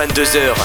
22h.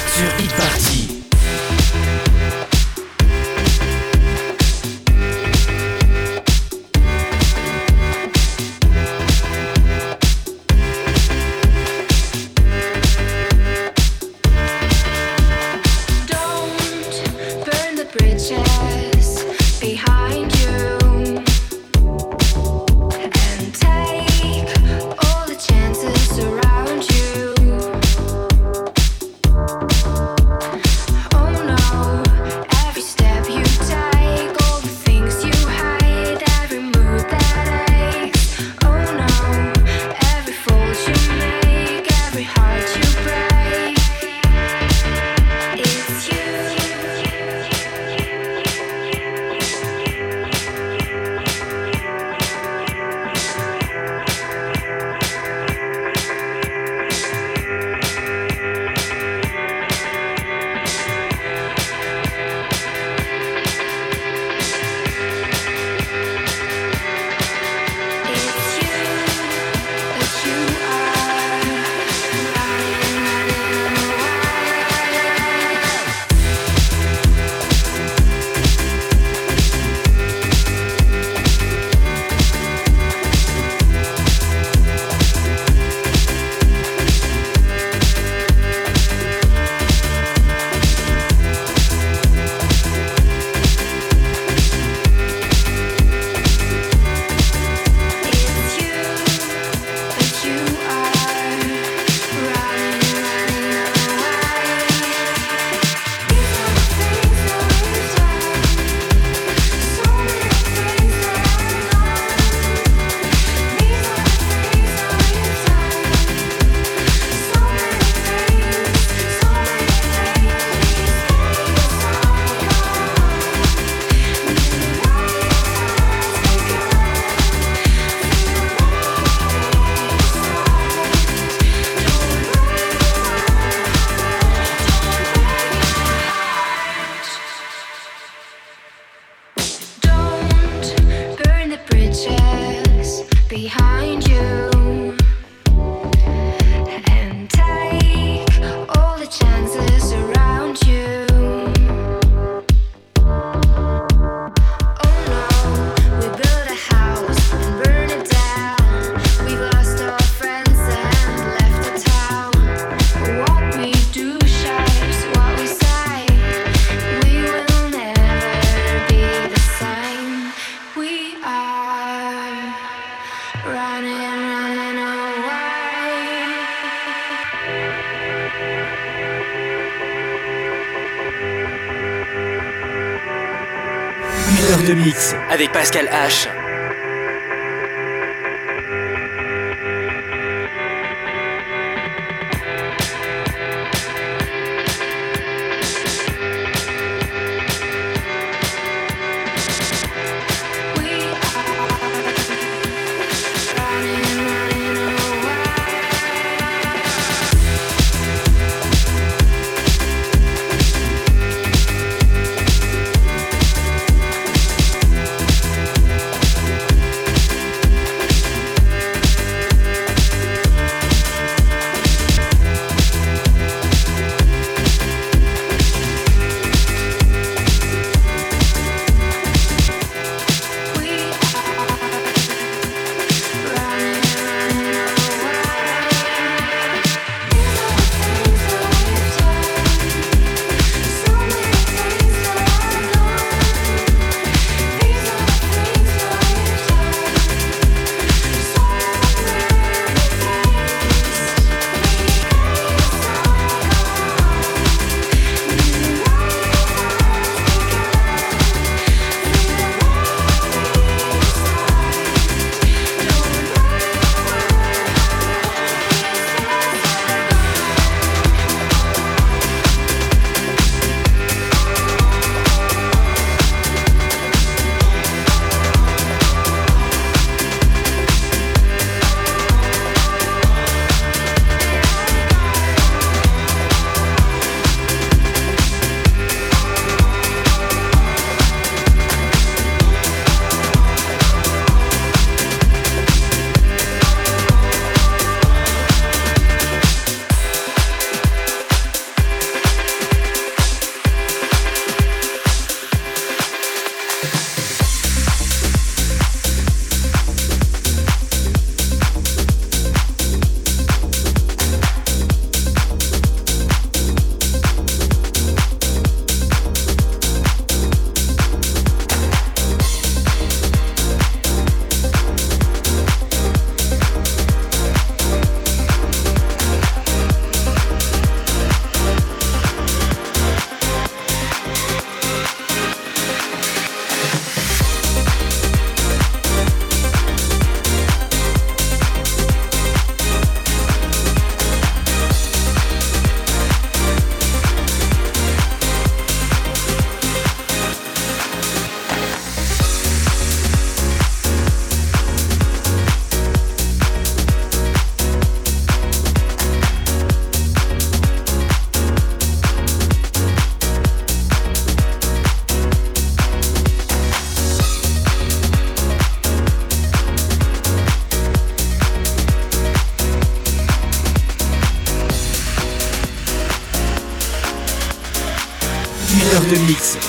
Avec Pascal H.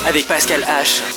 avec Pascal H.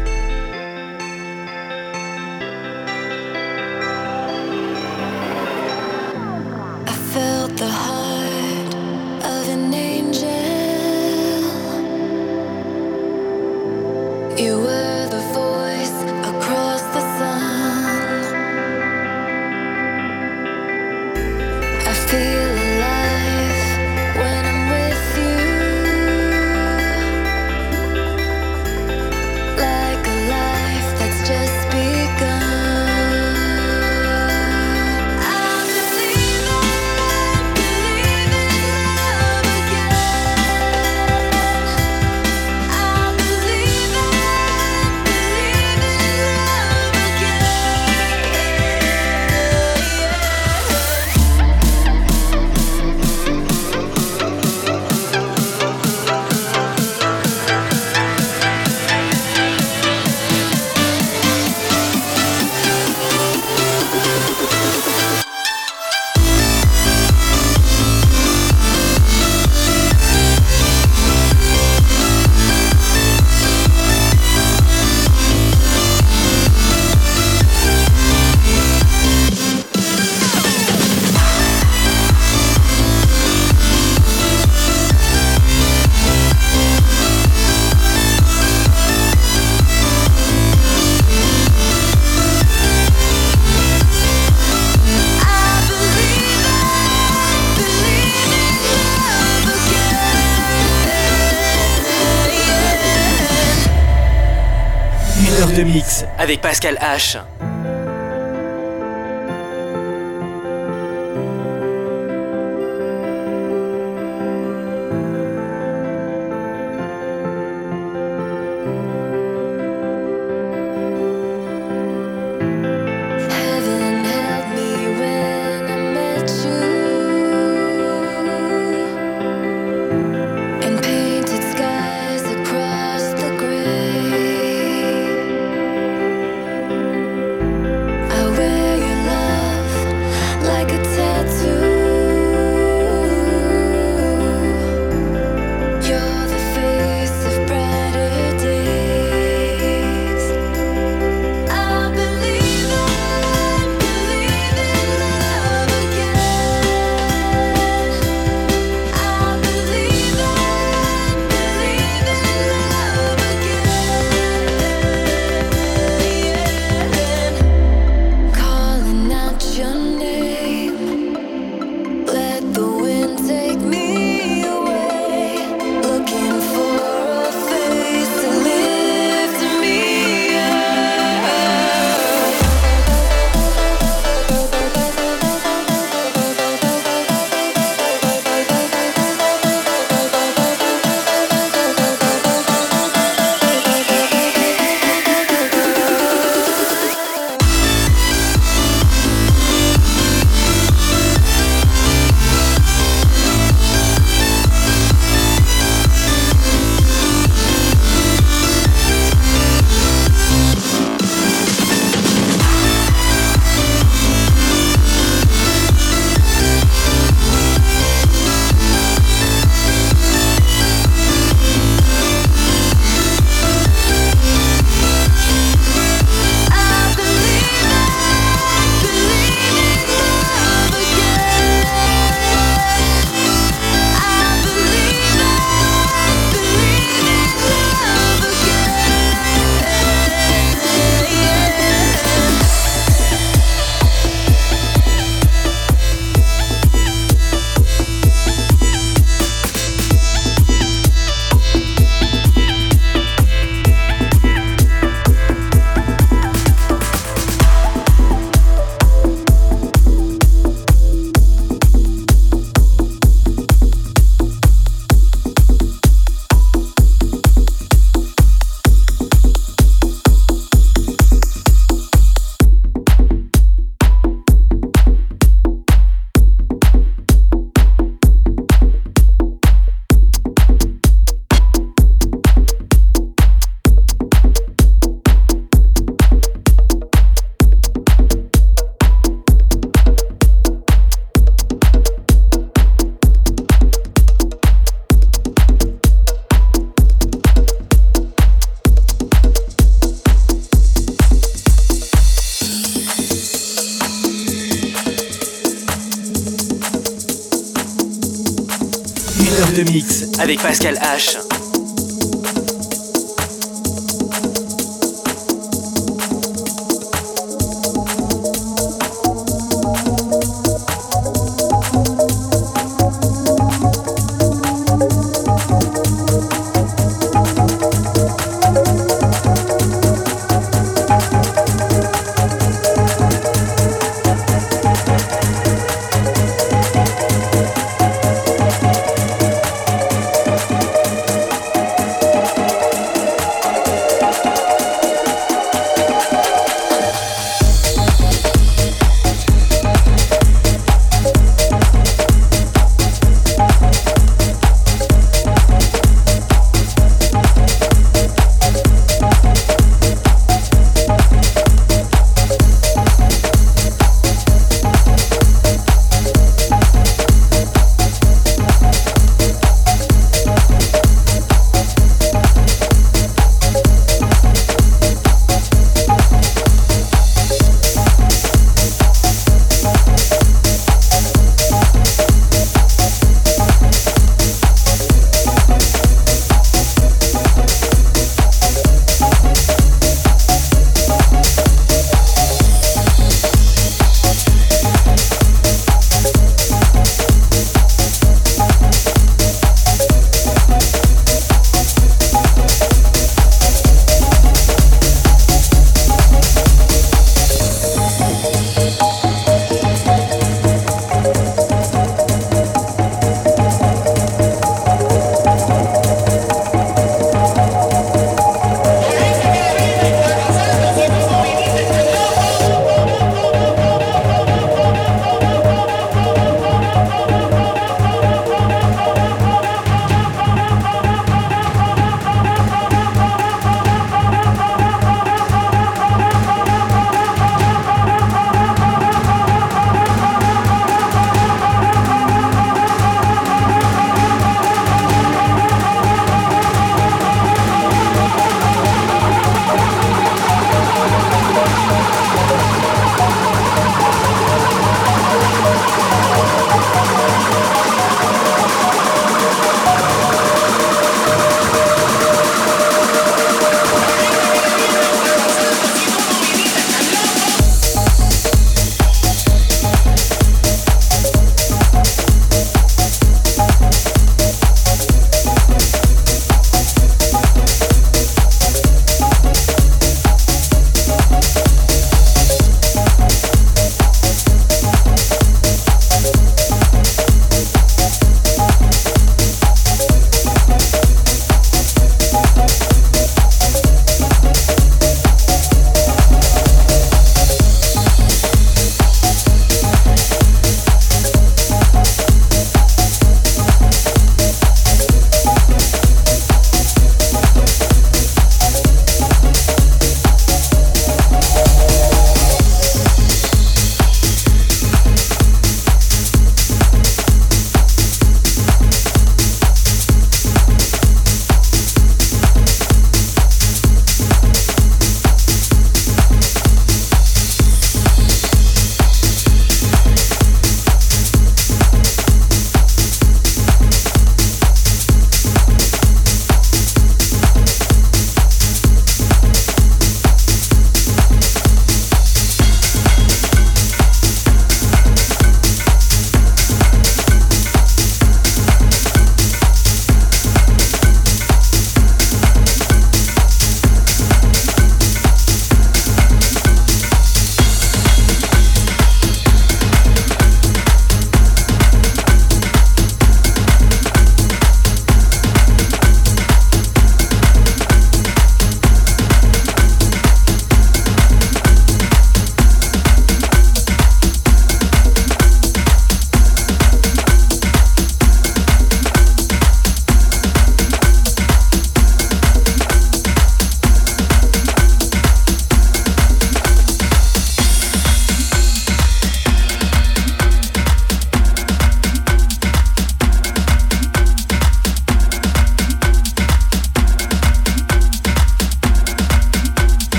Pascal H. avec Pascal H.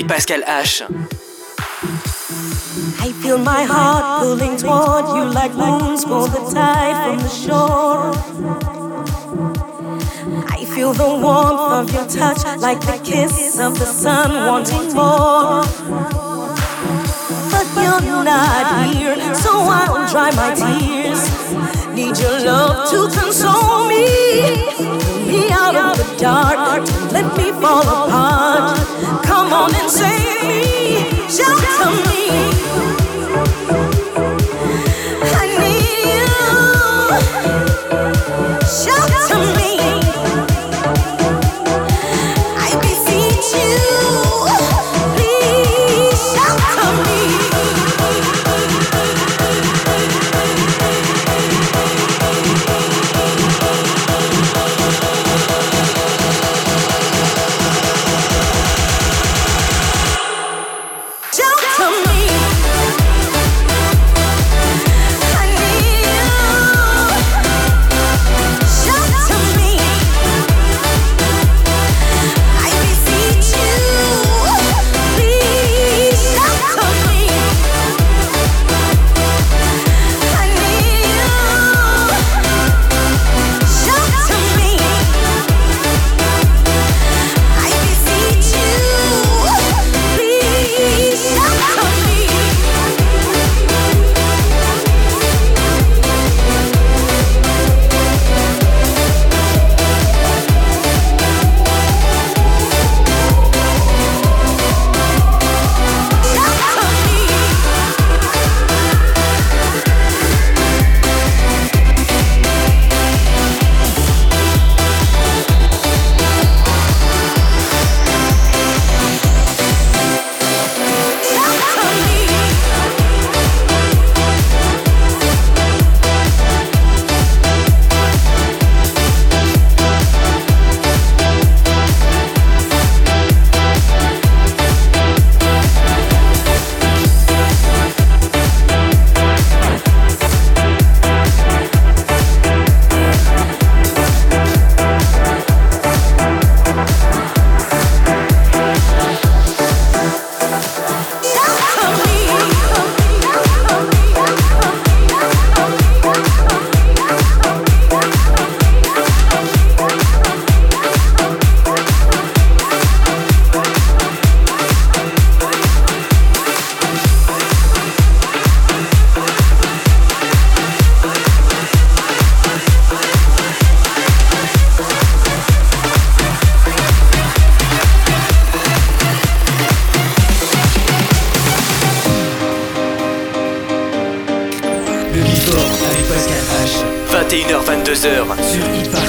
Avec Pascal H. I feel my heart pulling toward you like moons pull the tide from the shore. I feel the warmth of your touch like the kiss of the sun wanting more. But you're not here, so I'll dry my tears. Need your love to console me. Me out of the dark, let me fall apart. Come on and save me, shelter me. heures sur Hip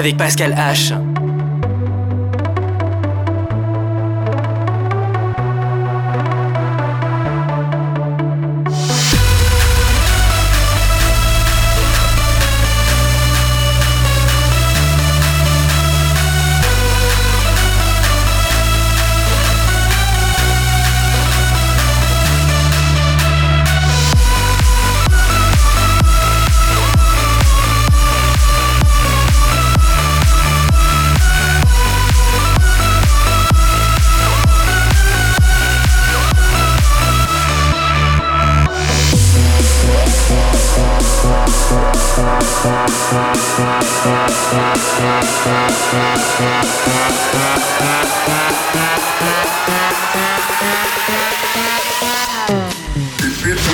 avec Pascal H. If it's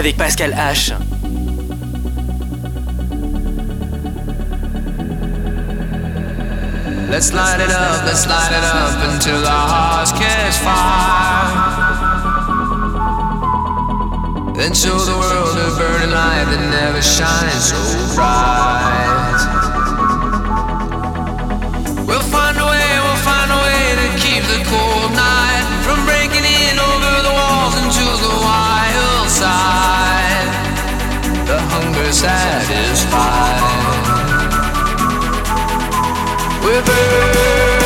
avec Pascal H. Let's light it up, let's light it up until our hearts catch fire. Then show the world a burning light that never shines so bright. We'll find a way, we'll find a way to keep the cold wild side hunger satisfied. We're burning.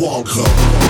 Wonka.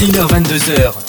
21h22h,